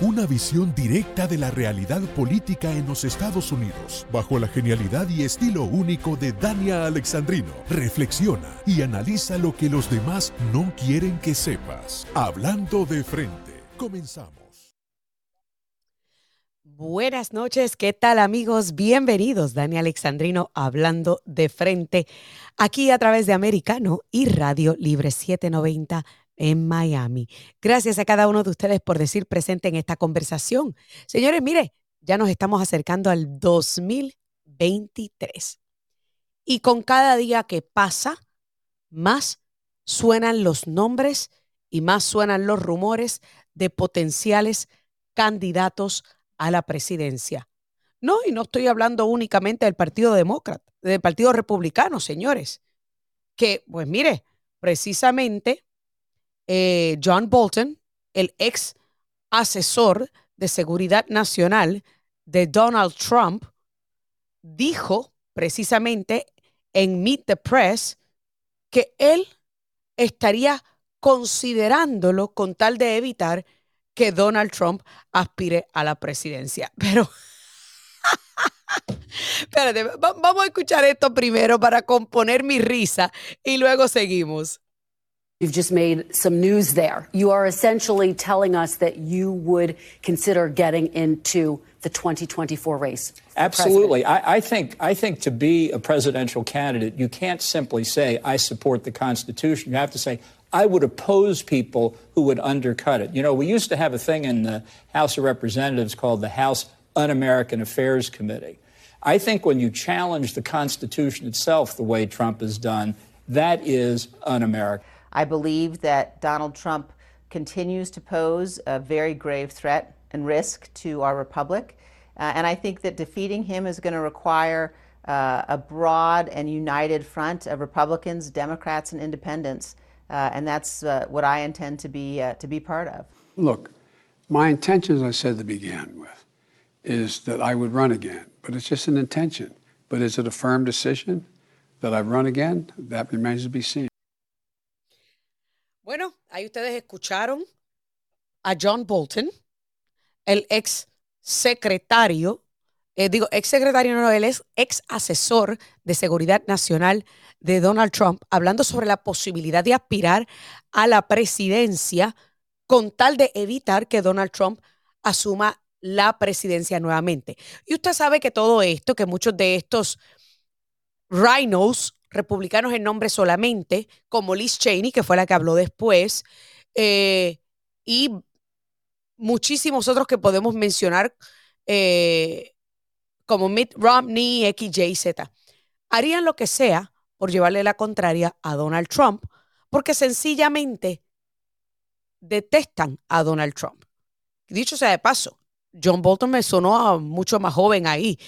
una visión directa de la realidad política en los Estados Unidos, bajo la genialidad y estilo único de Dania Alexandrino. Reflexiona y analiza lo que los demás no quieren que sepas. Hablando de frente, comenzamos. Buenas noches, ¿qué tal amigos? Bienvenidos, Dani Alexandrino hablando de frente aquí a través de Americano y Radio Libre 790 en Miami. Gracias a cada uno de ustedes por decir presente en esta conversación. Señores, mire, ya nos estamos acercando al 2023. Y con cada día que pasa, más suenan los nombres y más suenan los rumores de potenciales candidatos a la presidencia. No, y no estoy hablando únicamente del Partido Demócrata, del Partido Republicano, señores. Que, pues mire, precisamente eh, John Bolton, el ex asesor de seguridad nacional de Donald Trump, dijo precisamente en Meet the Press que él estaría considerándolo con tal de evitar que Donald Trump aspire a la presidencia. Pero, espérate, vamos a escuchar esto primero para componer mi risa y luego seguimos. You've just made some news there. You are essentially telling us that you would consider getting into the 2024 race. Absolutely. I, I, think, I think to be a presidential candidate, you can't simply say, I support the Constitution. You have to say, I would oppose people who would undercut it. You know, we used to have a thing in the House of Representatives called the House Un American Affairs Committee. I think when you challenge the Constitution itself the way Trump has done, that is un American. I believe that Donald Trump continues to pose a very grave threat and risk to our republic. Uh, and I think that defeating him is going to require uh, a broad and united front of Republicans, Democrats, and independents uh, and that's uh, what I intend to be uh, to be part of. Look, my intention, as I said to begin with, is that I would run again, but it's just an intention. But is it a firm decision that I run again? That remains to be seen. Bueno, ahí ustedes escucharon a John Bolton, el ex secretario, eh, digo, ex secretario, no, él es ex asesor de seguridad nacional de Donald Trump hablando sobre la posibilidad de aspirar a la presidencia con tal de evitar que Donald Trump asuma la presidencia nuevamente. Y usted sabe que todo esto, que muchos de estos rhinos, republicanos en nombre solamente, como Liz Cheney, que fue la que habló después, eh, y muchísimos otros que podemos mencionar, eh, como Mitt Romney, XYZ, harían lo que sea por llevarle la contraria a Donald Trump, porque sencillamente detestan a Donald Trump. Dicho sea de paso, John Bolton me sonó mucho más joven ahí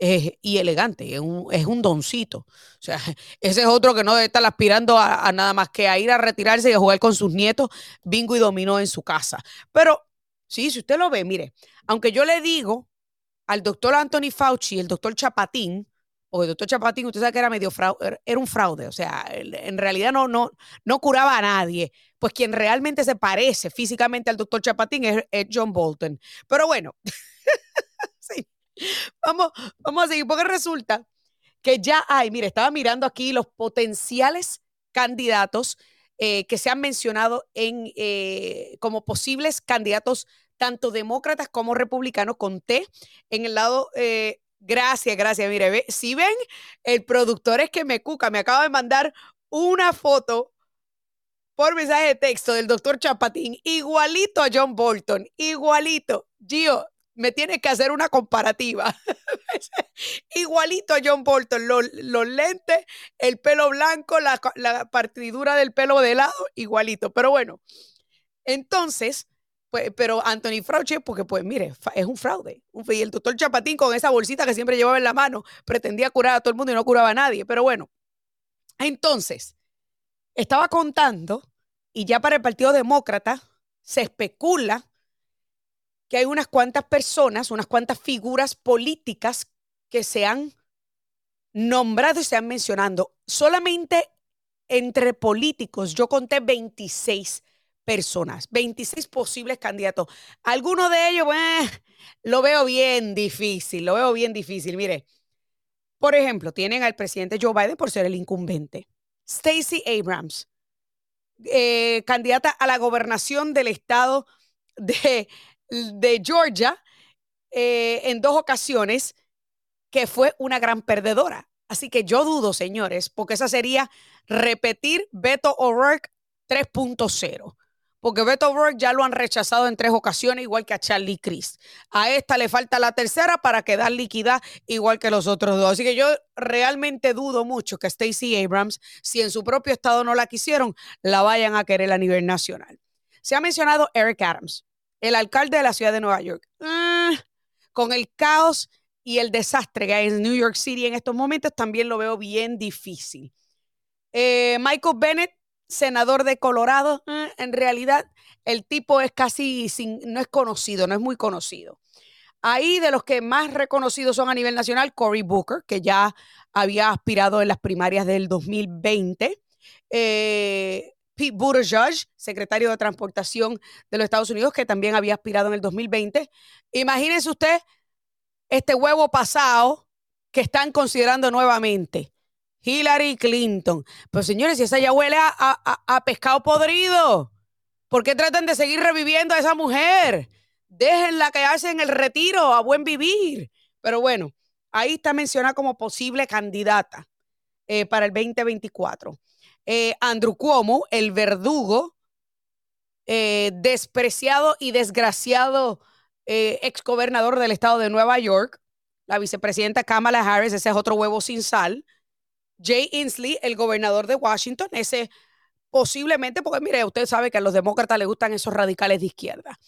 eh, y elegante, es un, es un, doncito. O sea, ese es otro que no debe estar aspirando a, nada más que a ir a retirarse y a jugar con sus nietos bingo y dominó en su casa. Pero sí, si usted lo ve, mire, aunque yo le digo al doctor Anthony Fauci, el doctor Chapatín, o el doctor Chapatín, usted sabe que era medio fraude, era un fraude, o sea, en realidad no, no, no curaba a nadie. Pues quien realmente se parece físicamente al doctor Chapatín es, John Bolton. Pero bueno. vamos, vamos a seguir, porque resulta que ya hay, mire, estaba mirando aquí los potenciales candidatos eh, que se han mencionado en, eh, como posibles candidatos tanto demócratas como republicanos, conté en el lado eh, Gracias, gracias. Mire, si ven, el productor es que me cuca, me acaba de mandar una foto por mensaje de texto del doctor Chapatín, igualito a John Bolton, igualito. Gio, me tienes que hacer una comparativa. igualito a John Bolton, los, lentes, el pelo blanco, la, la partidura del pelo de lado, igualito. Pero bueno, entonces, pues, pero Anthony Fauci, porque pues mire, es un fraude. Y el doctor Chapatín con esa bolsita que siempre llevaba en la mano, pretendía curar a todo el mundo y no curaba a nadie. Pero bueno, entonces, estaba contando, y ya para el Partido Demócrata se especula que hay unas cuantas personas, unas cuantas figuras políticas que se han nombrado y se han mencionado. Solamente entre políticos, yo conté 26 personas, 26 posibles candidatos. Algunos de ellos, pues, lo veo bien difícil, lo veo bien difícil. Mire, por ejemplo, tienen al presidente Joe Biden por ser el incumbente. Stacey Abrams, eh, candidata a la gobernación del estado de, de Georgia eh, en dos ocasiones, que fue una gran perdedora. Así que yo dudo, señores, porque esa sería repetir Beto O'Rourke 3.0 porque Beto O'Rourke ya lo han rechazado en tres ocasiones, igual que a Charlie Crist. A esta le falta la tercera para quedar líquida, igual que los otros dos. Así que yo realmente dudo mucho que Stacey Abrams, si en su propio estado no la quisieron, la vayan a querer a nivel nacional. Se ha mencionado Eric Adams, el alcalde de la ciudad de Nueva York. Ah, con el caos y el desastre que hay en New York City en estos momentos, también lo veo bien difícil. Eh, Michael Bennett senador de Colorado, eh, en realidad el tipo es casi sin, no es conocido, no es muy conocido. Ahí de los que más reconocidos son a nivel nacional, Cory Booker, que ya había aspirado en las primarias del 2020. Eh, Pete Buttigieg, secretario de Transportación de los Estados Unidos, que también había aspirado en el 2020. Imagínense usted este huevo pasado que están considerando nuevamente. Hillary Clinton. Pero señores, si esa ya huele a, pescado podrido, ¿por qué tratan de seguir reviviendo a esa mujer? Déjenla quedarse en el retiro, a buen vivir. Pero bueno, ahí está mencionada como posible candidata eh, para el 2024. Eh, Andrew Cuomo, el verdugo, eh, despreciado y desgraciado exgobernador del estado de Nueva York, la vicepresidenta Kamala Harris, ese es otro huevo sin sal. Jay Inslee, el gobernador de Washington, ese posiblemente, porque mire, usted sabe que a los demócratas les gustan esos radicales de izquierda.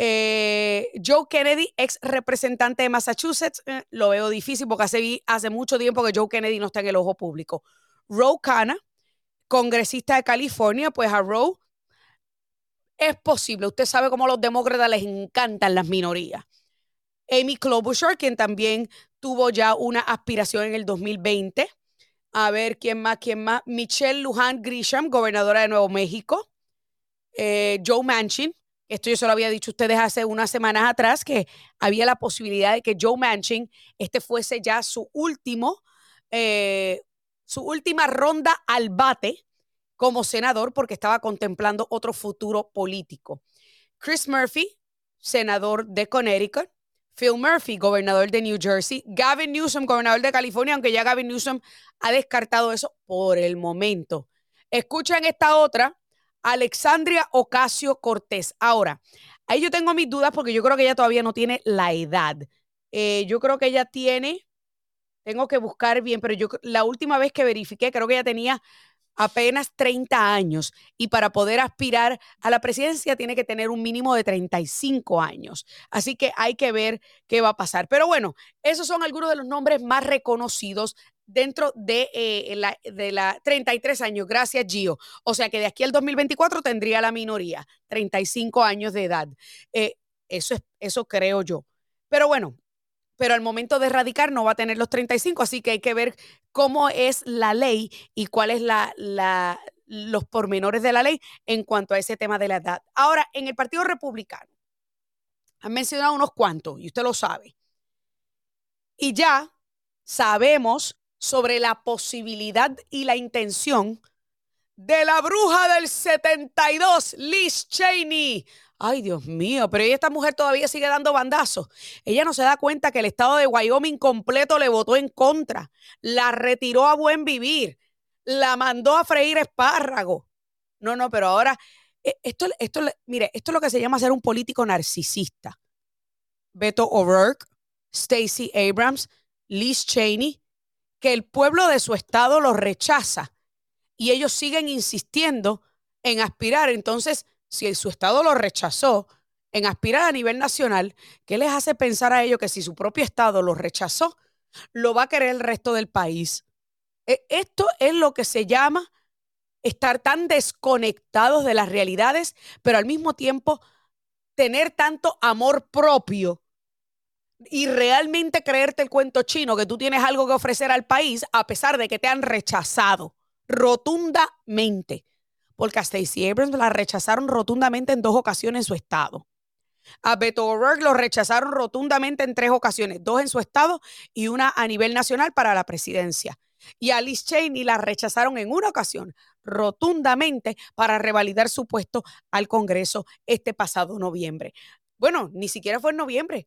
Eh, Joe Kennedy, ex representante de Massachusetts, eh, lo veo difícil porque hace, mucho tiempo que Joe Kennedy no está en el ojo público. Roe Khanna, congresista de California, pues a Roe es posible. Usted sabe cómo a los demócratas les encantan las minorías. Amy Klobuchar, quien también tuvo ya una aspiración en el 2020. A ver, ¿quién más? ¿Quién más? Michelle Luján Grisham, gobernadora de Nuevo México. Eh, Joe Manchin. Esto yo se lo había dicho a ustedes hace unas semanas atrás, que había la posibilidad de que Joe Manchin, este fuese ya su último, eh, su última ronda al bate como senador, porque estaba contemplando otro futuro político. Chris Murphy, senador de Connecticut. Phil Murphy, gobernador de New Jersey, Gavin Newsom, gobernador de California, aunque ya Gavin Newsom ha descartado eso por el momento. Escuchen esta otra, Alexandria Ocasio Cortés. Ahora, ahí yo tengo mis dudas porque yo creo que ella todavía no tiene la edad. Eh, yo creo que ella tiene, tengo que buscar bien, pero yo la última vez que verifiqué, creo que ella tenía apenas 30 años y para poder aspirar a la presidencia tiene que tener un mínimo de 35 años. Así que hay que ver qué va a pasar. Pero bueno, esos son algunos de los nombres más reconocidos dentro de, eh, la, de la 33 años. Gracias, Gio. O sea que de aquí al 2024 tendría la minoría, 35 años de edad. Eh, eso, es, eso creo yo. Pero bueno, pero al momento de radicar no va a tener los 35, así que hay que ver cómo es la ley y cuáles la, los pormenores de la ley en cuanto a ese tema de la edad. Ahora, en el Partido Republicano, han mencionado unos cuantos, y usted lo sabe. Y ya sabemos sobre la posibilidad y la intención de la bruja del 72, Liz Cheney, Ay, Dios mío, pero esta mujer todavía sigue dando bandazos. Ella no se da cuenta que el estado de Wyoming completo le votó en contra, la retiró a buen vivir, la mandó a freír espárrago. No, no, pero ahora, eh, esto, esto, mire, esto es lo que se llama ser un político narcisista. Beto O'Rourke, Stacey Abrams, Liz Cheney, que el pueblo de su estado los rechaza y ellos siguen insistiendo en aspirar. Entonces, si su estado lo rechazó en aspirar a nivel nacional, ¿qué les hace pensar a ellos que si su propio estado lo rechazó, lo va a querer el resto del país? E, esto es lo que se llama estar tan desconectados de las realidades, pero al mismo tiempo tener tanto amor propio y realmente creerte el cuento chino que tú tienes algo que ofrecer al país a pesar de que te han rechazado rotundamente porque a Stacey Abrams la rechazaron rotundamente en dos ocasiones en su estado. A Beto O'Rourke lo rechazaron rotundamente en tres ocasiones, dos en su estado y una a nivel nacional para la presidencia. Y a Liz Cheney la rechazaron en una ocasión rotundamente para revalidar su puesto al Congreso este pasado noviembre. Bueno, ni siquiera fue en noviembre,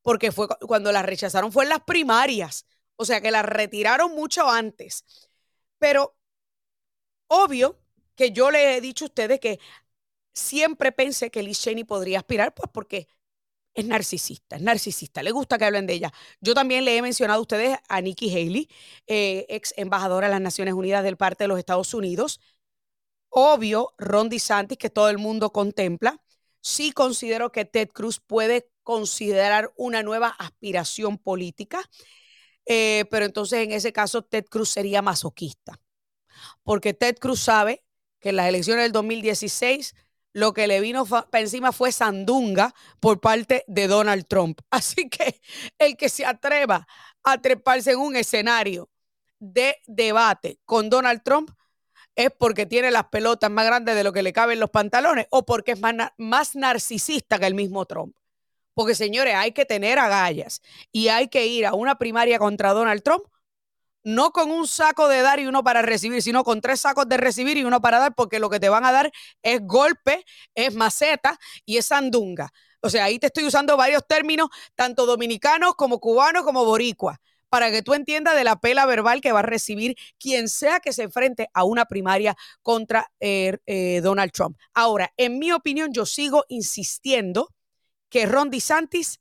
porque fue cuando la rechazaron fue en las primarias, o sea que la retiraron mucho antes. Pero obvio que yo le he dicho a ustedes que siempre pensé que Liz Cheney podría aspirar, pues porque es narcisista, es narcisista, le gusta que hablen de ella. Yo también le he mencionado a ustedes a Nikki Haley, eh, ex embajadora de las Naciones Unidas del parte de los Estados Unidos. Obvio, Ron DeSantis, que todo el mundo contempla. Sí considero que Ted Cruz puede considerar una nueva aspiración política, eh, pero entonces en ese caso Ted Cruz sería masoquista, porque Ted Cruz sabe que en las elecciones del 2016 lo que le vino para encima fue sandunga por parte de Donald Trump. Así que el que se atreva a treparse en un escenario de debate con Donald Trump es porque tiene las pelotas más grandes de lo que le caben los pantalones o porque es más, más narcisista que el mismo Trump. Porque señores, hay que tener agallas y hay que ir a una primaria contra Donald Trump no con un saco de dar y uno para recibir, sino con tres sacos de recibir y uno para dar, porque lo que te van a dar es golpe, es maceta y es sandunga. O sea, ahí te estoy usando varios términos, tanto dominicanos como cubanos como boricuas, para que tú entiendas de la pela verbal que va a recibir quien sea que se enfrente a una primaria contra eh, eh, Donald Trump. Ahora, en mi opinión, yo sigo insistiendo que Ron DeSantis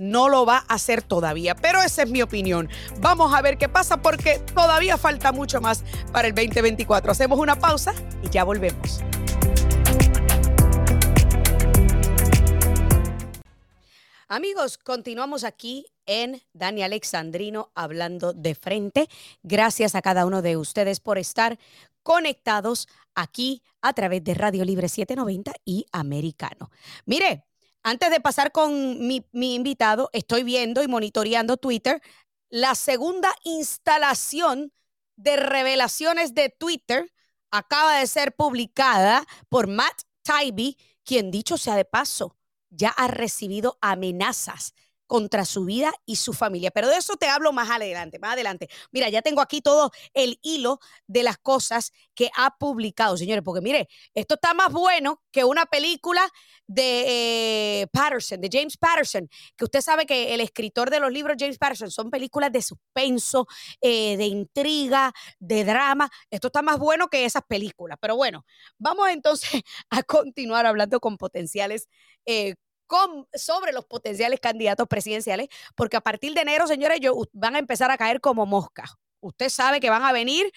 no lo va a hacer todavía. Pero esa es mi opinión. Vamos a ver qué pasa porque todavía falta mucho más para el 2024. Hacemos una pausa y ya volvemos. Amigos, continuamos aquí en Dani Alexandrino hablando de frente. Gracias a cada uno de ustedes por estar conectados aquí a través de Radio Libre 790 y Americano. Mire, antes de pasar con mi, invitado, estoy viendo y monitoreando Twitter la segunda instalación de revelaciones de Twitter. Acaba de ser publicada por Matt Taibbi, quien dicho sea de paso, ya ha recibido amenazas contra su vida y su familia. Pero de eso te hablo más adelante, más adelante. Mira, ya tengo aquí todo el hilo de las cosas que ha publicado, señores, porque mire, esto está más bueno que una película de eh, Patterson, de James Patterson, que usted sabe que el escritor de los libros James Patterson son películas de suspenso, eh, de intriga, de drama. Esto está más bueno que esas películas. Pero bueno, vamos entonces a continuar hablando con potenciales eh, sobre los potenciales candidatos presidenciales, porque a partir de enero, señores, ellos van a empezar a caer como moscas. Usted sabe que van a venir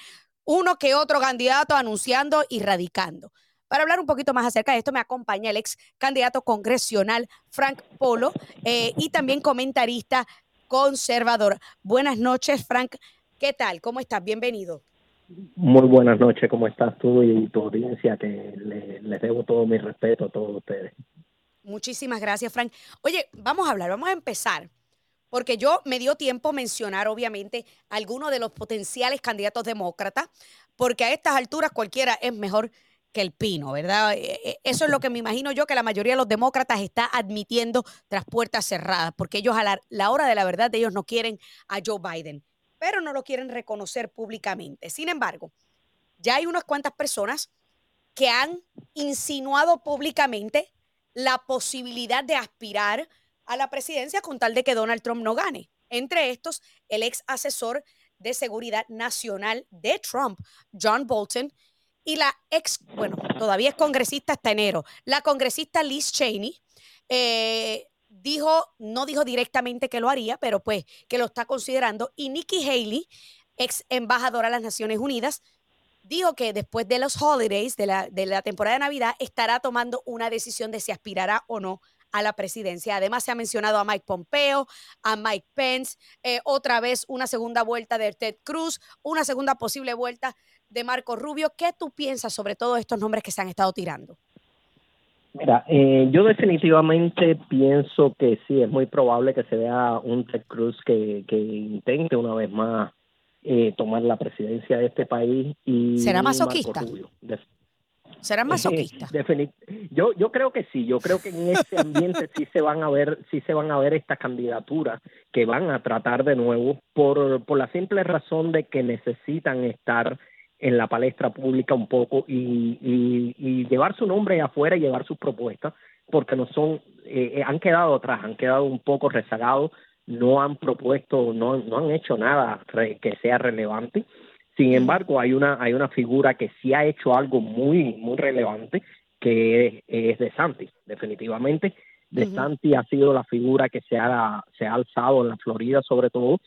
uno que otro candidato anunciando y radicando. Para hablar un poquito más acerca de esto, me acompaña el ex candidato congresional Frank Polo eh, y también comentarista conservador. Buenas noches, Frank. ¿Qué tal? ¿Cómo estás? Bienvenido. Muy buenas noches, ¿cómo estás tú y tu audiencia? Que les debo todo mi respeto a todos ustedes. Muchísimas gracias, Frank. Oye, vamos a hablar, vamos a empezar, porque yo me dio tiempo mencionar, obviamente, algunos de los potenciales candidatos demócratas, porque a estas alturas cualquiera es mejor que el pino, ¿verdad? E, e, eso es lo que me imagino yo que la mayoría de los demócratas está admitiendo tras puertas cerradas, porque ellos a la, hora de la verdad, ellos no quieren a Joe Biden, pero no lo quieren reconocer públicamente. Sin embargo, ya hay unas cuantas personas que han insinuado públicamente la posibilidad de aspirar a la presidencia con tal de que Donald Trump no gane. Entre estos, el ex asesor de seguridad nacional de Trump, John Bolton, y la ex, bueno, todavía es congresista hasta enero, la congresista Liz Cheney, eh, dijo, no dijo directamente que lo haría, pero pues que lo está considerando, y Nikki Haley, ex embajadora de las Naciones Unidas, dijo que después de los holidays, de la, de la temporada de Navidad, estará tomando una decisión de si aspirará o no a la presidencia. Además, se ha mencionado a Mike Pompeo, a Mike Pence, eh, otra vez una segunda vuelta de Ted Cruz, una segunda posible vuelta de Marco Rubio. ¿Qué tú piensas sobre todos estos nombres que se han estado tirando? Mira, eh, yo definitivamente pienso que sí, es muy probable que se vea un Ted Cruz que, que intente una vez más eh, tomar la presidencia de este país. y ¿Será masoquista? ¿Serán masoquistas? yo, yo creo que sí, yo creo que en ese ambiente sí se van a ver, sí se van a ver estas candidaturas que van a tratar de nuevo por, por la simple razón de que necesitan estar en la palestra pública un poco y, y, llevar su nombre afuera y llevar sus propuestas, porque no son, eh, eh, han quedado atrás, han quedado un poco rezagados, no han propuesto, no, no han hecho nada que sea relevante. Sin embargo, hay una, hay una figura que sí ha hecho algo muy, muy relevante, que es, De Santi, definitivamente. De Santi ha sido la figura que se ha, se ha alzado en la Florida, sobre todo,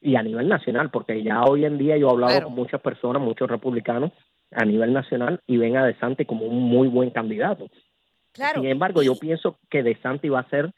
y a nivel nacional, porque ya hoy en día yo he hablado con muchas personas, muchos republicanos a nivel nacional, y ven a De Santi como un muy buen candidato. Sin embargo, yo pienso que De Santi va a ser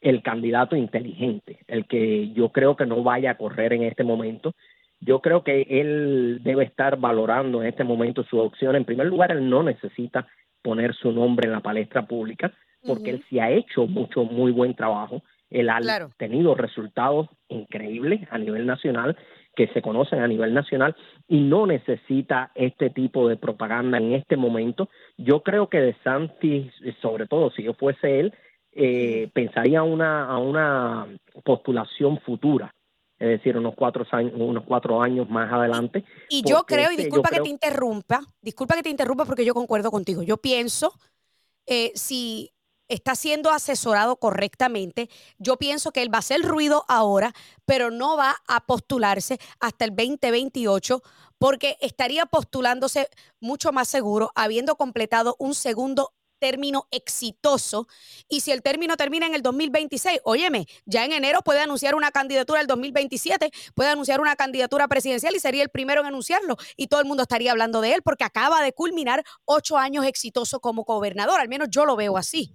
el candidato inteligente, el que yo creo que no vaya a correr en este momento yo creo que él debe estar valorando en este momento su opción. En primer lugar, él no necesita poner su nombre en la palestra pública porque él sí ha hecho mucho, muy buen trabajo. Él ha tenido resultados increíbles a nivel nacional que se conocen a nivel nacional y no necesita este tipo de propaganda en este momento. Yo creo que De Santis, sobre todo si yo fuese él, eh, pensaría una, a una postulación futura es decir, unos cuatro años, unos cuatro años más adelante. Y yo creo, y disculpa que te interrumpa, disculpa que te interrumpa porque yo concuerdo contigo. Yo pienso, eh, si está siendo asesorado correctamente, yo pienso que él va a hacer ruido ahora, pero no va a postularse hasta el 2028 porque estaría postulándose mucho más seguro, habiendo completado un segundo término exitoso. Y si el término termina en el 2026, óyeme, ya en enero puede anunciar una candidatura el 2027, puede anunciar una candidatura presidencial y sería el primero en anunciarlo. Y todo el mundo estaría hablando de él porque acaba de culminar ocho años exitosos como gobernador. Al menos yo lo veo así.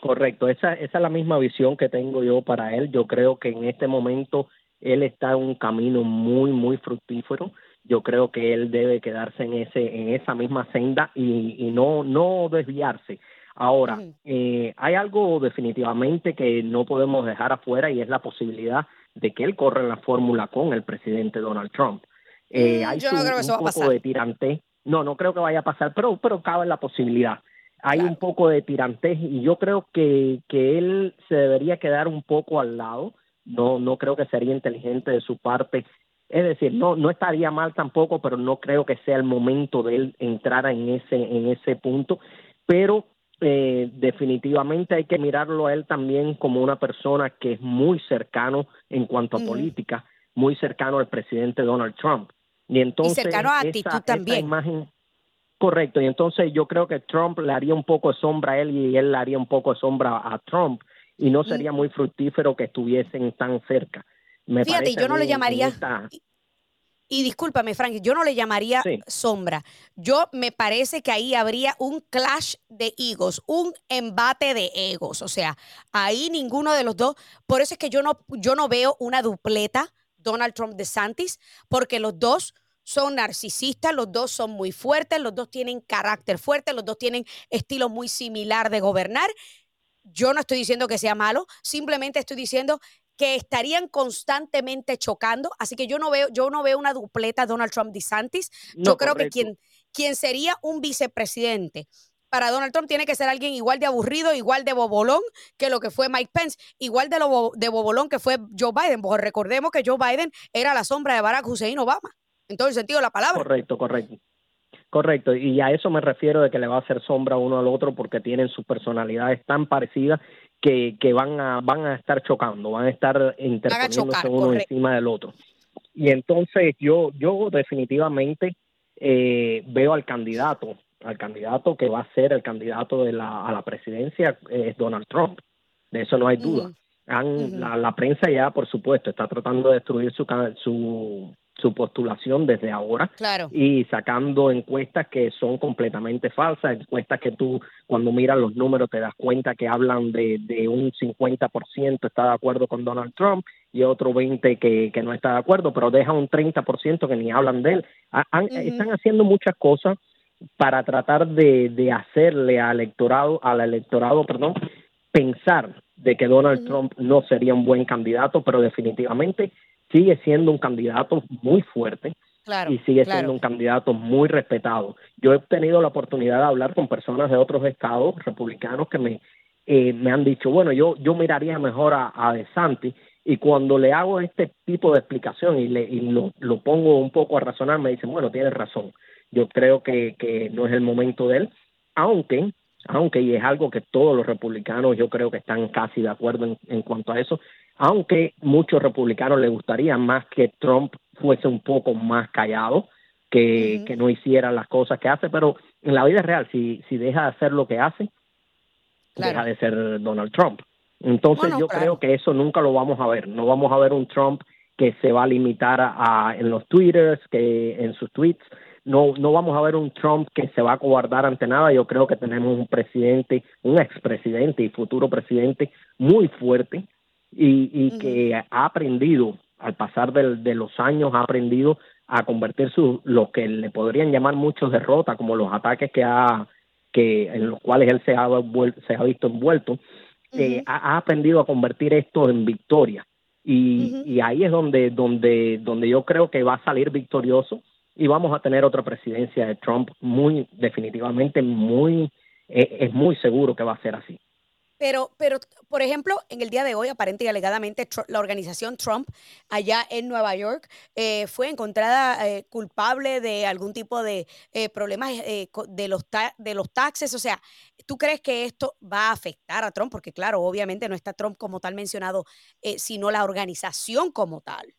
Correcto, esa, esa es la misma visión que tengo yo para él. Yo creo que en este momento él está en un camino muy, muy fructífero yo creo que él debe quedarse en ese en esa misma senda y, y no no desviarse. Ahora eh, hay algo definitivamente que no podemos dejar afuera y es la posibilidad de que él corra en la fórmula con el presidente Donald Trump. Eh, hay yo no creo que eso un poco de tirante no no creo que vaya a pasar pero pero cabe la posibilidad. Hay un poco de tirantez y yo creo que que él se debería quedar un poco al lado. No no creo que sería inteligente de su parte es decir, no, no estaría mal tampoco, pero no creo que sea el momento de él entrar en ese, en ese punto. Pero eh, definitivamente hay que mirarlo a él también como una persona que es muy cercano en cuanto a política, muy cercano al presidente Donald Trump. Y entonces cercano a actitud también. imagen, correcto, y entonces yo creo que Trump le haría un poco de sombra a él y él le haría un poco de sombra a Trump y no sería muy fructífero que estuviesen tan cerca. Fíjate, yo no le llamaría. Y, discúlpame, Frank, yo no le llamaría sombra. Yo me parece que ahí habría un clash de egos, un embate de egos. O sea, ahí ninguno de los dos. Por eso es que yo no, yo no veo una dupleta Donald Trump de Santis, porque los dos son narcisistas, los dos son muy fuertes, los dos tienen carácter fuerte, los dos tienen estilo muy similar de gobernar. Yo no estoy diciendo que sea malo, simplemente estoy diciendo que estarían constantemente chocando. Así que yo no veo, yo no veo una dupleta Donald Trump DeSantis. yo creo que quien, quien sería un vicepresidente para Donald Trump tiene que ser alguien igual de aburrido, igual de bobolón que lo que fue Mike Pence, igual de, lo, de bobolón que fue Joe Biden. Porque recordemos que Joe Biden era la sombra de Barack Hussein Obama, en todo el sentido de la palabra. Correcto, correcto. Correcto, y a eso me refiero de que le va a hacer sombra uno al otro porque tienen sus personalidades tan parecidas que, que van, a, van a estar chocando, van a estar interponiéndose uno encima del otro. Y entonces yo, yo definitivamente eh, veo al candidato, al candidato que va a ser el candidato de la, a la presidencia es Donald Trump, de eso no hay duda. la, la, prensa ya, por supuesto, está tratando de destruir su, su, su postulación desde ahora y sacando encuestas que son completamente falsas, encuestas que tú cuando miras los números te das cuenta que hablan de, de un 50% está de acuerdo con Donald Trump y otro 20% que, que no está de acuerdo, pero deja un 30% que ni hablan de él. Están haciendo muchas cosas para tratar de, de hacerle al electorado, al electorado, perdón, pensar de que Donald Trump no sería un buen candidato, pero definitivamente sigue siendo un candidato muy fuerte y sigue siendo un candidato muy respetado. Yo he tenido la oportunidad de hablar con personas de otros estados republicanos que me, eh, me han dicho, bueno, yo, yo miraría mejor a, a DeSantis y cuando le hago este tipo de explicación y, le, y lo, lo pongo un poco a razonar, me dicen, bueno, tienes razón. Yo creo que, que no es el momento de él, aunque aunque y es algo que todos los republicanos yo creo que están casi de acuerdo en, en cuanto a eso, aunque muchos republicanos les gustaría más que Trump fuese un poco más callado, que, que no hiciera las cosas que hace, pero en la vida real, si, si deja de hacer lo que hace, deja de ser Donald Trump. Entonces yo creo que eso nunca lo vamos a ver, no vamos a ver un Trump que se va a limitar a, en los twitters, que en sus tweets, no, no vamos a ver un Trump que se va a cobardar ante nada. Yo creo que tenemos un presidente, un expresidente y futuro presidente muy fuerte y, y que ha aprendido, al pasar de los años, ha aprendido a convertir su, lo que le podrían llamar muchos derrotas, como los ataques que ha, que en los cuales él se ha, se ha visto envuelto, eh, ha, aprendido a convertir esto en victoria. Y, y ahí es donde, donde, donde yo creo que va a salir victorioso y vamos a tener otra presidencia de Trump muy definitivamente muy eh, es muy seguro que va a ser así. Pero, pero, por ejemplo, en el día de hoy, aparente y alegadamente, la organización Trump allá en Nueva York eh, fue encontrada eh, culpable de algún tipo de problemas de, los de los taxes. O sea, ¿tú crees que esto va a afectar a Trump? Porque, claro, obviamente no está Trump como tal mencionado, sino la organización como tal.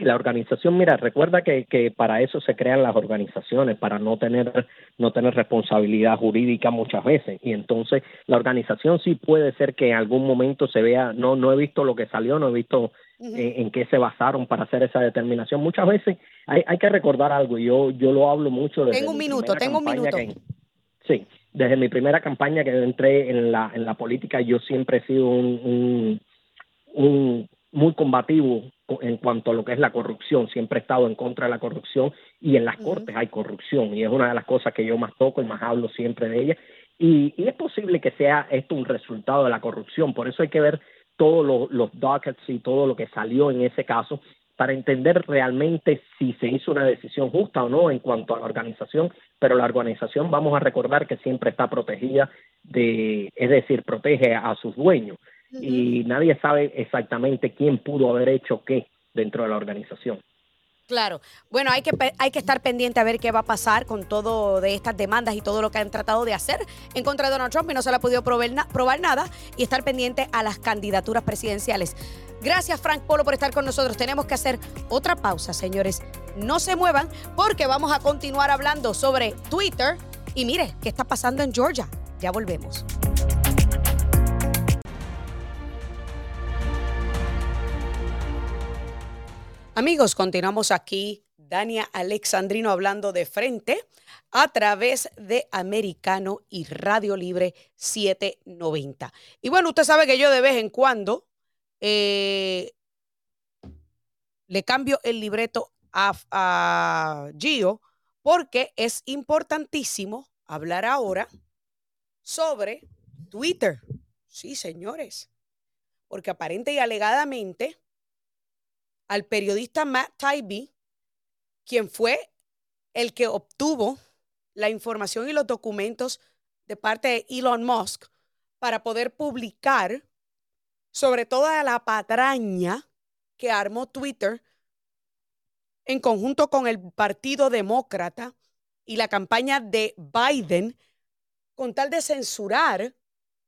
Sí, la organización, mira, recuerda que, que para eso se crean las organizaciones, para no tener, no tener responsabilidad jurídica muchas veces. Y entonces la organización sí puede ser que en algún momento se vea, no, no he visto lo que salió, no he visto eh, en qué se basaron para hacer esa determinación. Muchas veces hay, hay que recordar algo, y yo, yo lo hablo mucho desde Tengo un minuto, tengo un minuto. sí, desde mi primera campaña que entré en la, en la política, yo siempre he sido un, un, un muy combativo en cuanto a lo que es la corrupción. Siempre he estado en contra de la corrupción y en las cortes hay corrupción y es una de las cosas que yo más toco y más hablo siempre de ella. Y, es posible que sea esto un resultado de la corrupción. Por eso hay que ver todos los dockets y todo lo que salió en ese caso para entender realmente si se hizo una decisión justa o no en cuanto a la organización, pero la organización vamos a recordar que siempre está protegida de, es decir, protege a sus dueños y nadie sabe exactamente quién pudo haber hecho qué dentro de la organización. Claro. Bueno, hay que, hay que estar pendiente a ver qué va a pasar con todo de estas demandas y todo lo que han tratado de hacer en contra de Donald Trump y no se le ha podido probar, probar nada y estar pendiente a las candidaturas presidenciales. Gracias, Frank Polo, por estar con nosotros. Tenemos que hacer otra pausa, señores. No se muevan porque vamos a continuar hablando sobre Twitter y mire, ¿qué está pasando en Georgia? Ya volvemos. Amigos, continuamos aquí, Dania Alexandrino hablando de frente a través de Americano y Radio Libre 790. Y bueno, usted sabe que yo de vez en cuando eh, le cambio el libreto a, a Gio porque es importantísimo hablar ahora sobre Twitter. Sí, señores. Porque aparente y alegadamente al periodista Matt Taibbi, quien fue el que obtuvo la información y los documentos de parte de Elon Musk para poder publicar sobre toda la patraña que armó Twitter en conjunto con el Partido Demócrata y la campaña de Biden con tal de censurar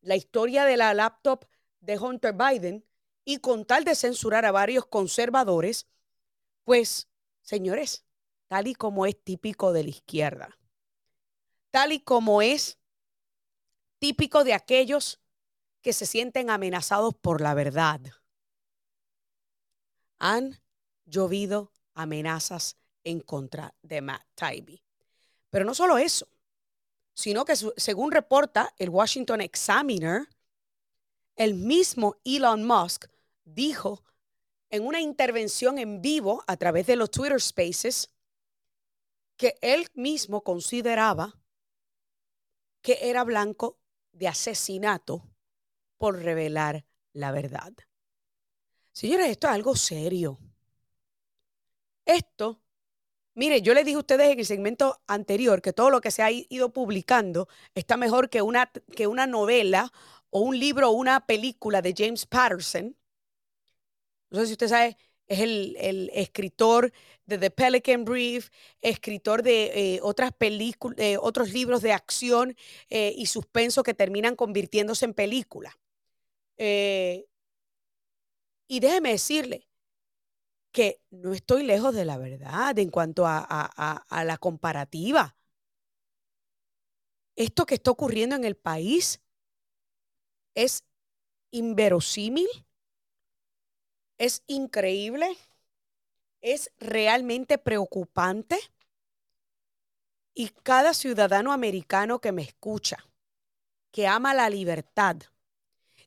la historia de la laptop de Hunter Biden y con tal de censurar a varios conservadores, pues, señores, tal y como es típico de la izquierda, tal y como es típico de aquellos que se sienten amenazados por la verdad. Han llovido amenazas en contra de Matt Taibbi. Pero no solo eso, sino que según reporta el Washington Examiner, el mismo Elon Musk dijo en una intervención en vivo a través de los Twitter Spaces que él mismo consideraba que era blanco de asesinato por revelar la verdad. Señores, esto es algo serio. Esto, mire, yo les dije a ustedes en el segmento anterior que todo lo que se ha ido publicando está mejor que una, que una novela o un libro o una película de James Patterson. No sé si usted sabe, es el, escritor de The Pelican Brief, escritor de eh, otras películas, eh, otros libros de acción eh, y suspenso que terminan convirtiéndose en películas. y déjeme decirle que no estoy lejos de la verdad en cuanto a, a la comparativa. Esto que está ocurriendo en el país es inverosímil es increíble, es realmente preocupante y cada ciudadano americano que me escucha, que ama la libertad,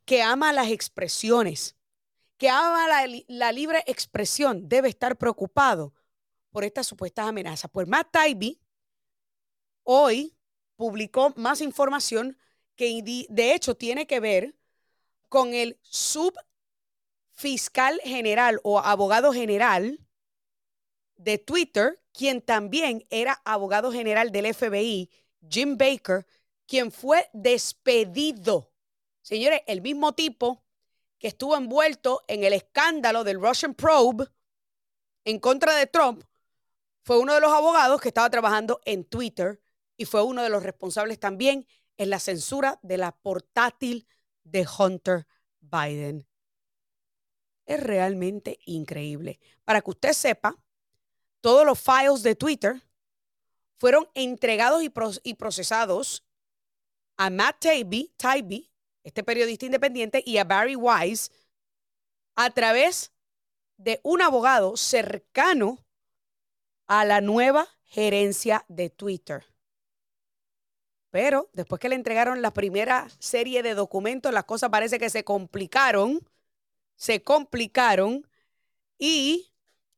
que ama las expresiones, que ama la, libre expresión, debe estar preocupado por estas supuestas amenazas. Pues Matt Taibbi hoy publicó más información que de hecho tiene que ver con el sub fiscal general o abogado general de Twitter, quien también era abogado general del FBI, Jim Baker, quien fue despedido. Señores, el mismo tipo que estuvo envuelto en el escándalo del Russian Probe en contra de Trump, fue uno de los abogados que estaba trabajando en Twitter y fue uno de los responsables también en la censura de la portátil de Hunter Biden es realmente increíble. Para que usted sepa, todos los files de Twitter fueron entregados y, procesados a Matt Taibbi, este periodista independiente, y a Barry Wise a través de un abogado cercano a la nueva gerencia de Twitter. Pero después que le entregaron la primera serie de documentos, las cosas parece que se complicaron se complicaron y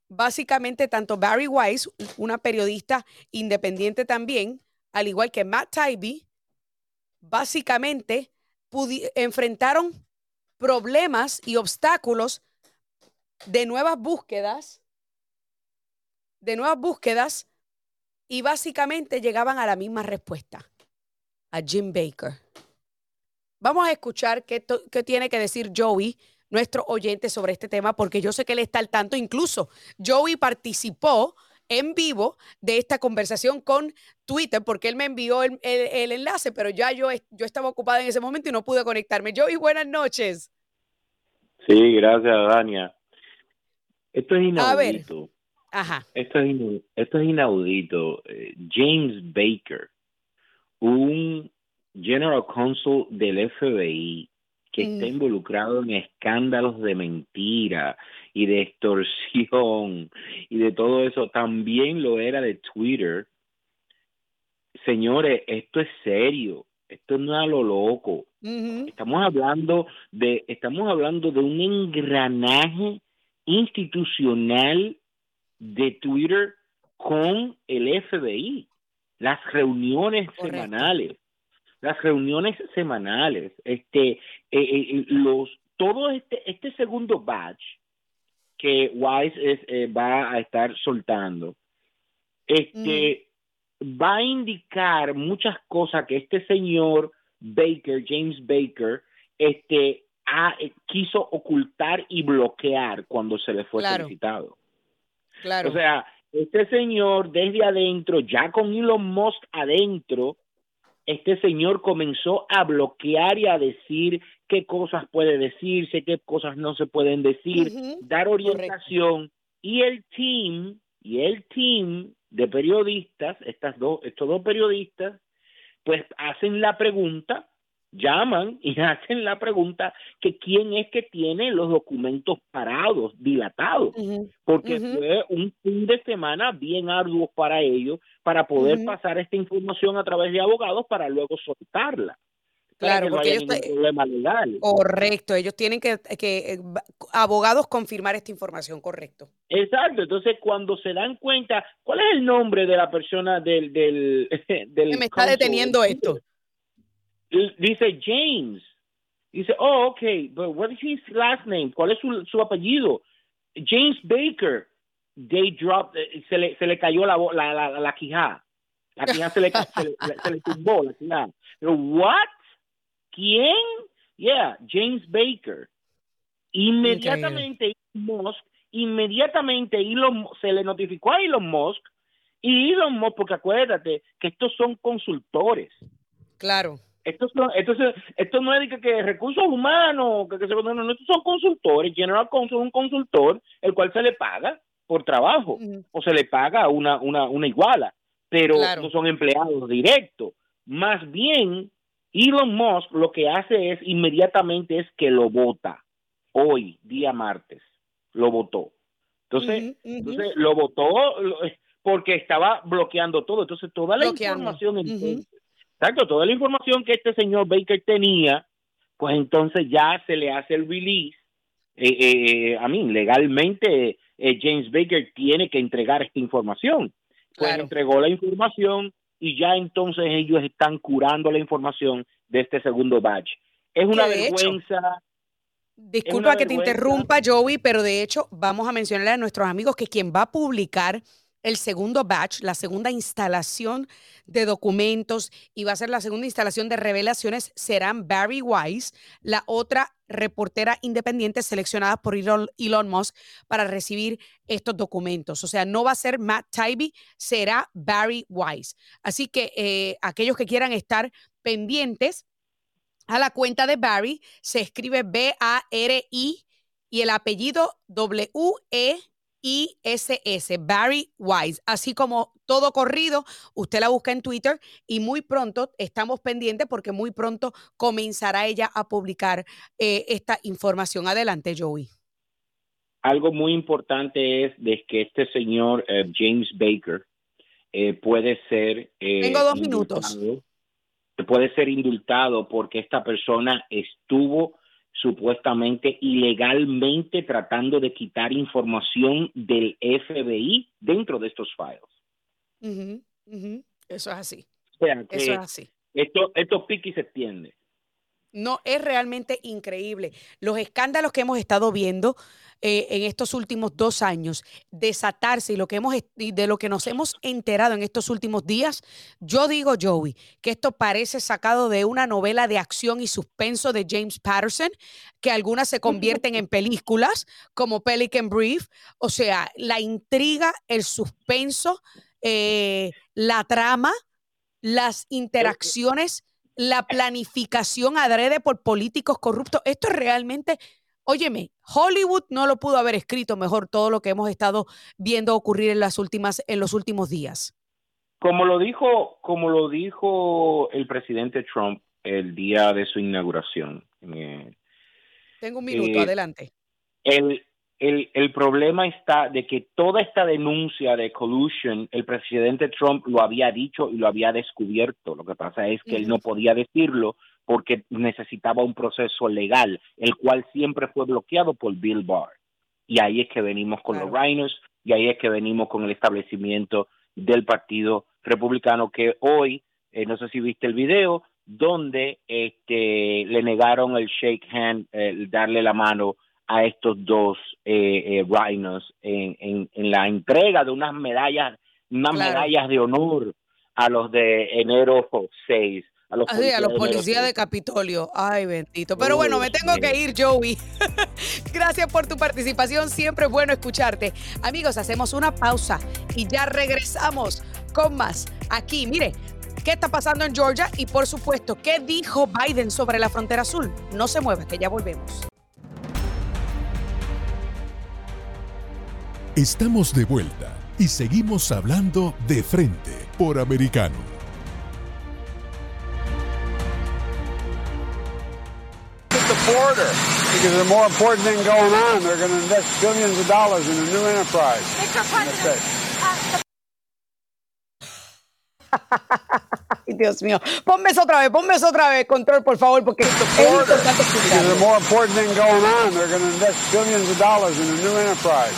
básicamente tanto Barry Weiss, una periodista independiente también, al igual que Matt Taibbi, básicamente enfrentaron problemas y obstáculos de nuevas búsquedas, de nuevas búsquedas, y básicamente llegaban a la misma respuesta, a Jim Baker. Vamos a escuchar qué, qué tiene que decir Joey nuestro oyente sobre este tema, porque yo sé que él está al tanto. Incluso Joey participó en vivo de esta conversación con Twitter, porque él me envió el, enlace, pero ya yo, yo estaba ocupada en ese momento y no pude conectarme. Joey, buenas noches. Sí, gracias, Dania. Esto es inaudito. Ajá. Esto es, inaudito. Esto es inaudito. Eh, James Baker, un General Counsel del FBI, que está involucrado en escándalos de mentira y de extorsión y de todo eso, también lo era de Twitter. Señores, esto es serio, esto no es a lo loco. Estamos hablando de, estamos hablando de un engranaje institucional de Twitter con el FBI, las reuniones semanales las reuniones semanales, este, eh, eh, los, todo este, este segundo batch que Wise es, eh, va a estar soltando, este, mm. va a indicar muchas cosas que este señor Baker, James Baker, este, quiso ocultar y bloquear cuando se le fue solicitado. Claro. O sea, este señor desde adentro, ya con Elon Musk adentro, este señor comenzó a bloquear y a decir qué cosas puede decirse, qué cosas no se pueden decir, dar orientación. Y el team y el team de periodistas, estas dos, estos dos periodistas, pues hacen la pregunta llaman y hacen la pregunta que quién es que tiene los documentos parados, dilatados, porque fue un fin de semana bien arduo para ellos para poder pasar esta información a través de abogados para luego soltarla. Claro, porque ellos problema legal. Correcto, ellos tienen que, que eh, abogados confirmar esta información, correcto. Exacto, entonces cuando se dan cuenta, ¿cuál es el nombre de la persona del del, del que me está deteniendo esto? Dice James. Dice, oh, okay, but what is his last name? ¿Cuál es su, su apellido? James Baker. they dropped, eh, se le, se le cayó la, la, la, la quijada. La quijada se le, se, le, se le tumbó la quijada. What? ¿Quién? Yeah, James Baker. Inmediatamente Elon Musk, inmediatamente Elon, se le notificó a Elon Musk y Elon Musk, porque acuérdate que estos son consultores. Claro. Esto no es que, recursos humanos, que, que no, no, estos son consultores. General Counsel es un consultor, el cual se le paga por trabajo o se le paga una, una, una iguala, pero no son empleados directos. Más bien, Elon Musk lo que hace es inmediatamente es que lo vota. Hoy, día martes, lo votó. Entonces, entonces lo votó porque estaba bloqueando todo. Entonces, toda la información, exacto, toda la información que este señor Baker tenía, pues entonces ya se le hace el release. Eh, eh, eh a mí, legalmente, eh, James Baker tiene que entregar esta información. Pues entregó la información y ya entonces ellos están curando la información de este segundo batch. Es una vergüenza. disculpa que te interrumpa, Joey, pero de hecho vamos a mencionarle a nuestros amigos que quien va a publicar el segundo batch, la segunda instalación de documentos y va a ser la segunda instalación de revelaciones serán Barry Wise, la otra reportera independiente seleccionada por Elon Musk para recibir estos documentos. O sea, no va a ser Matt Taibbi, será Barry Wise. Así que eh, aquellos que quieran estar pendientes a la cuenta de Barry, se escribe B-A-R-I y el apellido W-E ISS, Barry Wise. Así como todo corrido, usted la busca en Twitter y muy pronto estamos pendientes porque muy pronto comenzará ella a publicar eh, esta información. Adelante, Joey. Algo muy importante es de que este señor eh, James Baker eh, puede ser... Tengo dos minutos. Puede ser indultado porque esta persona estuvo supuestamente ilegalmente tratando de quitar información del FBI dentro de estos files. Eso es así. Eso es así. Esto, esto pique y se extiende. No, es realmente increíble. Los escándalos que hemos estado viendo eh, en estos últimos dos años, desatarse y lo que hemos de lo que nos hemos enterado en estos últimos días, yo digo, Joey, que esto parece sacado de una novela de acción y suspenso de James Patterson, que algunas se convierten en películas, como Pelican Brief. O sea, la intriga, el suspenso, eh, la trama, las interacciones la planificación adrede por políticos corruptos. Esto es realmente, óyeme, Hollywood no lo pudo haber escrito mejor todo lo que hemos estado viendo ocurrir en las últimas, en los últimos días. Como lo dijo, como lo dijo el presidente Trump el día de su inauguración. Eh, Tengo un minuto, eh, adelante. El, el, el, problema está de que toda esta denuncia de collusion, el presidente Trump lo había dicho y lo había descubierto. Lo que pasa es que él no podía decirlo porque necesitaba un proceso legal, el cual siempre fue bloqueado por Bill Barr. Y ahí es que venimos con los Rhinos y ahí es que venimos con el establecimiento del Partido Republicano que hoy, eh, no sé si viste el video, donde este, le negaron el shake hand, el darle la mano a estos dos eh, eh rhinos en, en, la entrega de unas medallas, unas medallas de honor a los de enero 6. A los, policías, a los policías de, Capitolio. Ay, bendito. Pero bueno, me tengo que ir, Joey. Gracias por tu participación. Siempre es bueno escucharte. Amigos, hacemos una pausa y ya regresamos con más. Aquí, mire, ¿qué está pasando en Georgia? Y por supuesto, ¿qué dijo Biden sobre la frontera azul? No se mueva, que ya volvemos. Estamos de vuelta y seguimos hablando de frente por americano. The border, because they're more important than going on. They're going to invest billions of dollars in a new enterprise. Mr. President, Ay, Dios mío. Ponme eso otra vez, ponme eso otra vez, control, por favor, porque esto es importante more important than going on. They're going to invest billions of dollars in a new enterprise.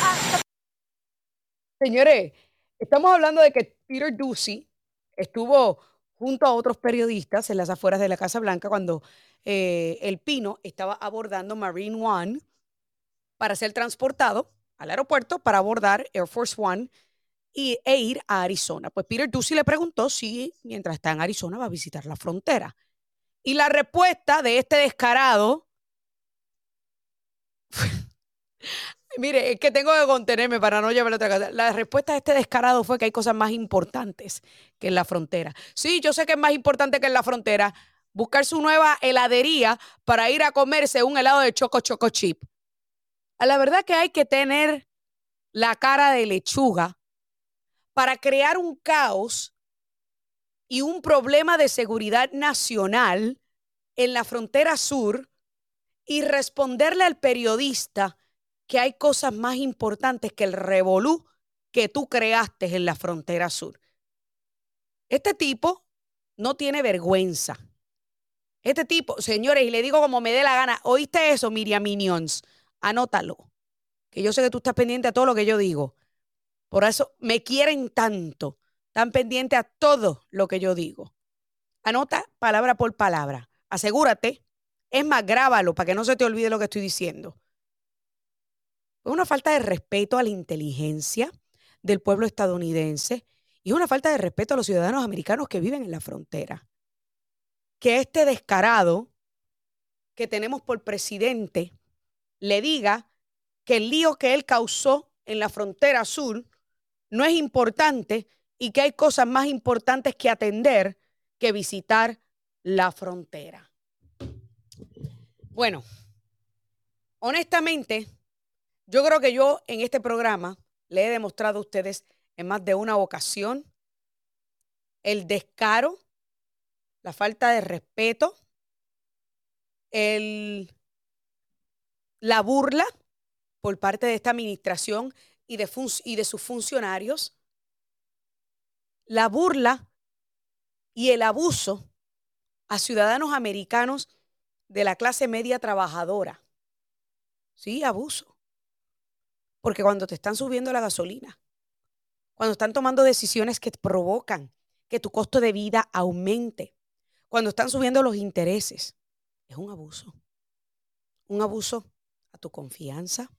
Uh, Señores, estamos hablando de que Peter Ducey estuvo junto a otros periodistas en las afueras de la Casa Blanca cuando eh, el Pino estaba abordando Marine One para ser transportado al aeropuerto para abordar Air Force One e ir a Arizona. Pues Peter Ducey le preguntó si mientras está en Arizona va a visitar la frontera. Y la respuesta de este descarado, mire, es que tengo que contenerme para no llevar otra cosa. La respuesta de este descarado fue que hay cosas más importantes que en la frontera. Sí, yo sé que es más importante que en la frontera buscar su nueva heladería para ir a comerse un helado de choco choco chip. La verdad que hay que tener la cara de lechuga para crear un caos y un problema de seguridad nacional en la frontera sur y responderle al periodista que hay cosas más importantes que el revolú que tú creaste en la frontera sur. Este tipo no tiene vergüenza. Este tipo, señores, y le digo como me dé la gana, ¿oíste eso, Miriam Minions? Anótalo. Que yo sé que tú estás pendiente a todo lo que yo digo. Por eso me quieren tanto Están pendiente a todo lo que yo digo. Anota palabra por palabra. Asegúrate. Es más, grábalo para que no se te olvide lo que estoy diciendo. Es una falta de respeto a la inteligencia del pueblo estadounidense y es una falta de respeto a los ciudadanos americanos que viven en la frontera. Que este descarado que tenemos por presidente le diga que el lío que él causó en la frontera sur no es importante y que hay cosas más importantes que atender que visitar la frontera. Bueno, honestamente, yo creo que yo en este programa le he demostrado a ustedes en más de una ocasión el descaro, la falta de respeto, el, la burla por parte de esta administración y de, sus funcionarios, la burla y el abuso a ciudadanos americanos de la clase media trabajadora. Sí, abuso. Porque cuando te están subiendo la gasolina, cuando están tomando decisiones que provocan que tu costo de vida aumente, cuando están subiendo los intereses, es un abuso. Un abuso a tu confianza,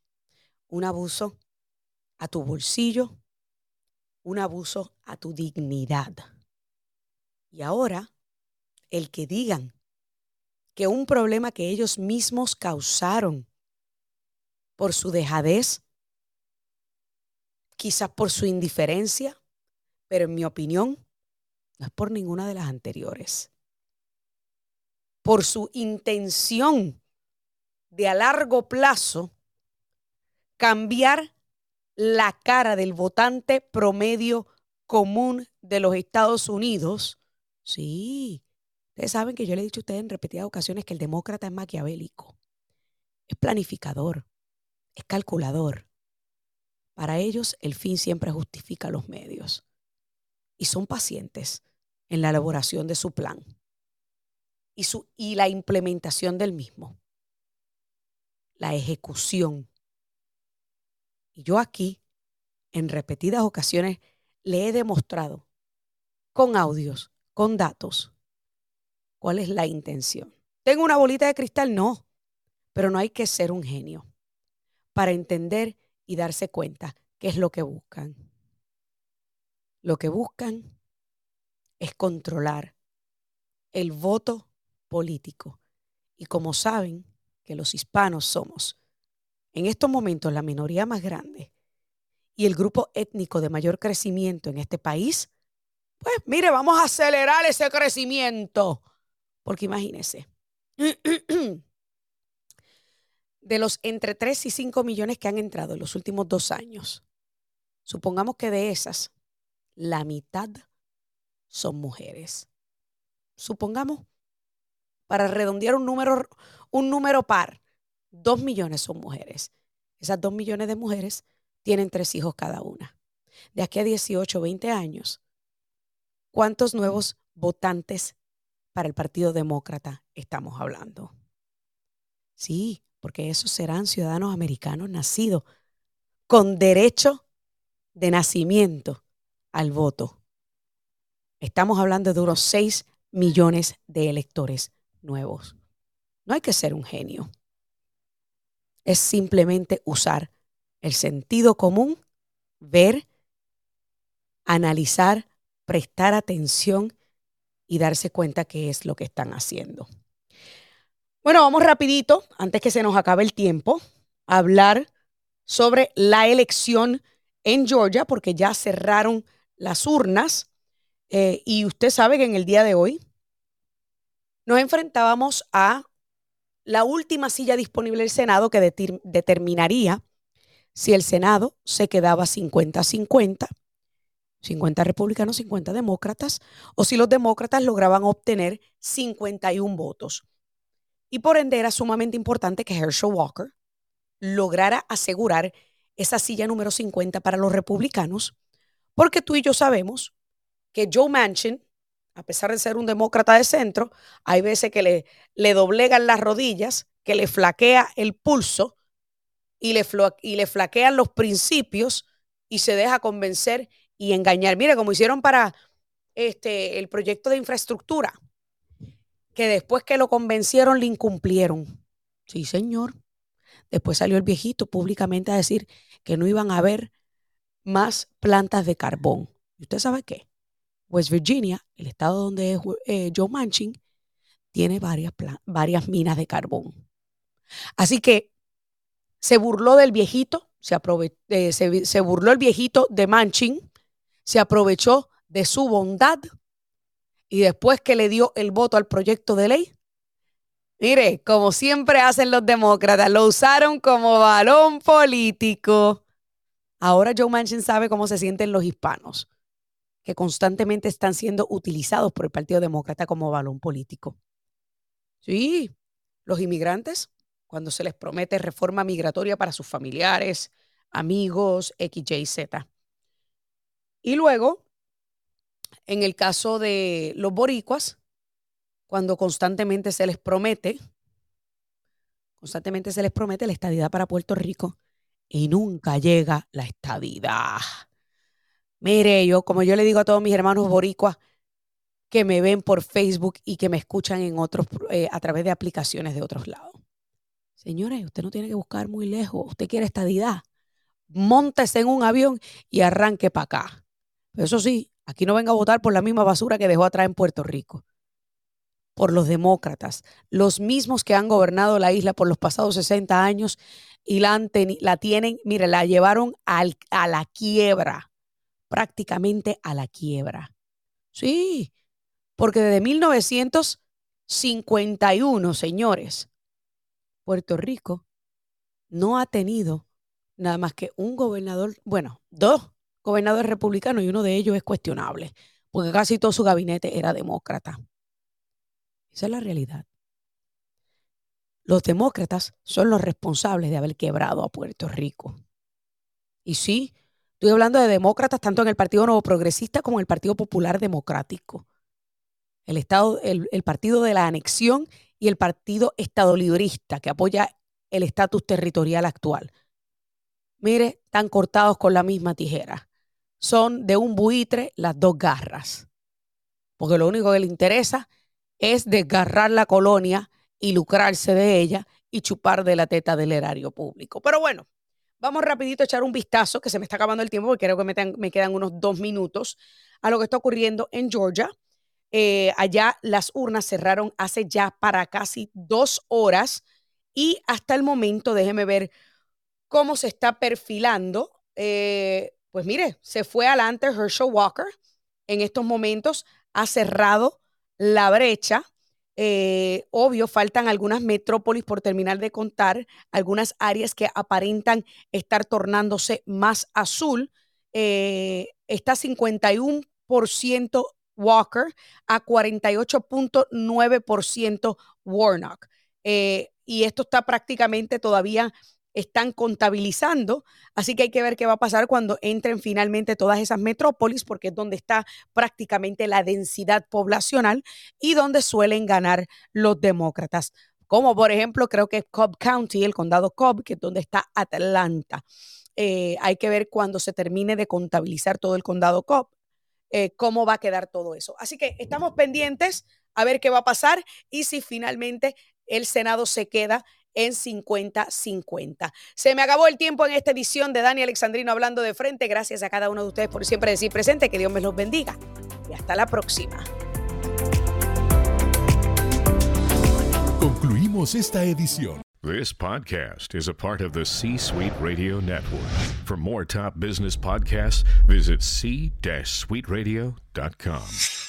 un abuso a tu bolsillo, un abuso a tu dignidad. Y ahora, el que digan que un problema que ellos mismos causaron por su dejadez, quizás por su indiferencia, pero en mi opinión, no es por ninguna de las anteriores. Por su intención de a largo plazo cambiar la cara del votante promedio común de los Estados Unidos. Sí, ustedes saben que yo le he dicho a ustedes en repetidas ocasiones que el demócrata es maquiavélico, es planificador, es calculador. Para ellos el fin siempre justifica los medios y son pacientes en la elaboración de su plan y, su, y la implementación del mismo, la ejecución y yo aquí, en repetidas ocasiones, le he demostrado con audios, con datos, cuál es la intención. ¿Tengo una bolita de cristal? No, pero no hay que ser un genio para entender y darse cuenta qué es lo que buscan. Lo que buscan es controlar el voto político. Y como saben que los hispanos somos en estos momentos la minoría más grande y el grupo étnico de mayor crecimiento en este país, pues mire, vamos a acelerar ese crecimiento. Porque imagínense, de los entre 3 y 5 millones que han entrado en los últimos dos años, supongamos que de esas, la mitad son mujeres. Supongamos, para redondear un número, un número par, Dos millones son mujeres. Esas dos millones de mujeres tienen tres hijos cada una. De aquí a 18, 20 años, ¿cuántos nuevos votantes para el Partido Demócrata estamos hablando? Sí, porque esos serán ciudadanos americanos nacidos con derecho de nacimiento al voto. Estamos hablando de unos 6 millones de electores nuevos. No hay que ser un genio es simplemente usar el sentido común, ver, analizar, prestar atención y darse cuenta qué es lo que están haciendo. Bueno, vamos rapidito, antes que se nos acabe el tiempo, a hablar sobre la elección en Georgia, porque ya cerraron las urnas. Eh, y usted sabe que en el día de hoy nos enfrentábamos a la última silla disponible del Senado que determinaría si el Senado se quedaba 50-50, 50 republicanos, 50 demócratas, o si los demócratas lograban obtener 51 votos. Y por ende era sumamente importante que Herschel Walker lograra asegurar esa silla número 50 para los republicanos, porque tú y yo sabemos que Joe Manchin, a pesar de ser un demócrata de centro, hay veces que le, le doblegan las rodillas, que le flaquea el pulso y le, y le flaquean los principios y se deja convencer y engañar. Mire, como hicieron para este, el proyecto de infraestructura, que después que lo convencieron le incumplieron. Sí, señor. Después salió el viejito públicamente a decir que no iban a haber más plantas de carbón. ¿Y usted sabe qué? West Virginia, el estado donde es eh, Joe Manchin, tiene varias, minas de carbón. Así que se burló del viejito, se, eh, se burló el viejito de Manchin, se aprovechó de su bondad y después que le dio el voto al proyecto de ley, Mire, como siempre hacen los demócratas, lo usaron como balón político. Ahora Joe Manchin sabe cómo se sienten los hispanos, que constantemente están siendo utilizados por el Partido Demócrata como balón político. Sí, los inmigrantes, cuando se les promete reforma migratoria para sus familiares, amigos, X, Y, Z. Y luego, en el caso de los boricuas, cuando constantemente se les promete, constantemente se les promete la estadidad para Puerto Rico y nunca llega la estadidad. Mire, yo, como yo le digo a todos mis hermanos boricuas que me ven por Facebook y que me escuchan en otros, eh, a través de aplicaciones de otros lados. Señores, usted no tiene que buscar muy lejos. Usted quiere estadidad. Móntese en un avión y arranque para acá. Pero eso sí, aquí no venga a votar por la misma basura que dejó atrás en Puerto Rico por los demócratas, los mismos que han gobernado la isla por los pasados 60 años y la, tienen, mire, la llevaron a la quiebra, prácticamente a la quiebra. Sí, porque desde 1951, señores, Puerto Rico no ha tenido nada más que un gobernador, bueno, dos gobernadores republicanos y uno de ellos es cuestionable, porque casi todo su gabinete era demócrata. Esa es la realidad. Los demócratas son los responsables de haber quebrado a Puerto Rico. Y sí, estoy hablando de demócratas tanto en el Partido Nuevo Progresista como en el Partido Popular Democrático. El, estado, el, Partido de la Anexión y el Partido Estadolibrista, que apoya el estatus territorial actual. Mire, están cortados con la misma tijera. Son de un buitre las dos garras. Porque lo único que le interesa es desgarrar la colonia y lucrarse de ella y chupar de la teta del erario público. Pero bueno, vamos rapidito a echar un vistazo, que se me está acabando el tiempo, porque creo que me, quedan unos dos minutos, a lo que está ocurriendo en Georgia. Eh, allá las urnas cerraron hace ya para casi dos horas y hasta el momento, déjeme ver cómo se está perfilando. Eh, pues mire, se fue adelante Herschel Walker. En estos momentos ha cerrado la brecha. Eh, obvio, faltan algunas metrópolis por terminar de contar, algunas áreas que aparentan estar tornándose más azul. Eh, está 51% Walker a 48.9% Warnock. Eh, y esto está prácticamente todavía están contabilizando. Así que hay que ver qué va a pasar cuando entren finalmente todas esas metrópolis, porque es donde está prácticamente la densidad poblacional y donde suelen ganar los demócratas. Como por ejemplo, creo que Cobb County, el condado Cobb, que es donde está Atlanta. Eh, hay que ver cuando se termine de contabilizar todo el condado Cobb, eh, cómo va a quedar todo eso. Así que estamos pendientes a ver qué va a pasar y si finalmente el Senado se queda en 50-50. Se me acabó el tiempo en esta edición de Dani Alexandrino hablando de frente. Gracias a cada uno de ustedes por siempre decir presente. Que Dios me los bendiga. Y hasta la próxima. Concluimos esta edición. This podcast is a part of the C Suite Radio Network. For more top business podcasts, visit c-suiteradio.com.